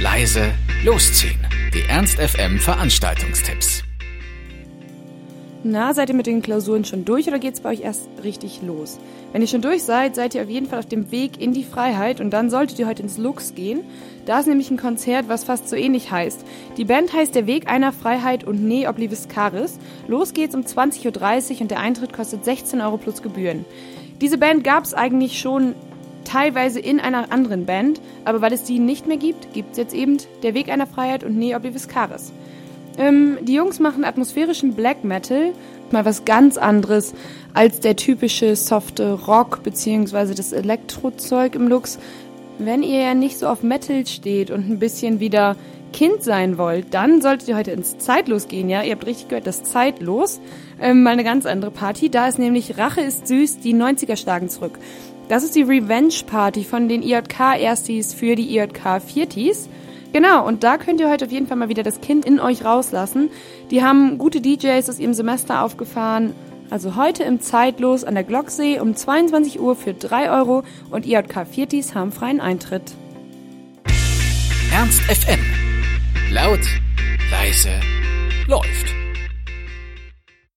leise, losziehen. Die Ernst FM Veranstaltungstipps. Na, seid ihr mit den Klausuren schon durch oder geht's bei euch erst richtig los? Wenn ihr schon durch seid, seid ihr auf jeden Fall auf dem Weg in die Freiheit und dann solltet ihr heute ins Lux gehen. Da ist nämlich ein Konzert, was fast so ähnlich heißt. Die Band heißt Der Weg einer Freiheit und Ne Oblivis Caris. Los geht's um 20.30 Uhr und der Eintritt kostet 16 Euro plus Gebühren. Diese Band gab's eigentlich schon teilweise in einer anderen Band, aber weil es die nicht mehr gibt, gibt's jetzt eben Der Weg einer Freiheit und Ne Oblivis Caris. Ähm, die Jungs machen atmosphärischen Black Metal, mal was ganz anderes als der typische softe Rock bzw. das Elektrozeug im Lux. Wenn ihr ja nicht so auf Metal steht und ein bisschen wieder Kind sein wollt, dann solltet ihr heute ins Zeitlos gehen, ja? Ihr habt richtig gehört, das Zeitlos. Ähm, mal eine ganz andere Party. Da ist nämlich Rache ist süß, die 90er schlagen zurück. Das ist die Revenge Party von den IJK-Erstis für die IJK-Viertis. Genau, und da könnt ihr heute auf jeden Fall mal wieder das Kind in euch rauslassen. Die haben gute DJs aus ihrem Semester aufgefahren. Also heute im Zeitlos an der Glocksee um 22 Uhr für 3 Euro und IJK Viertis haben freien Eintritt. Ernst FM. Laut, leise, läuft.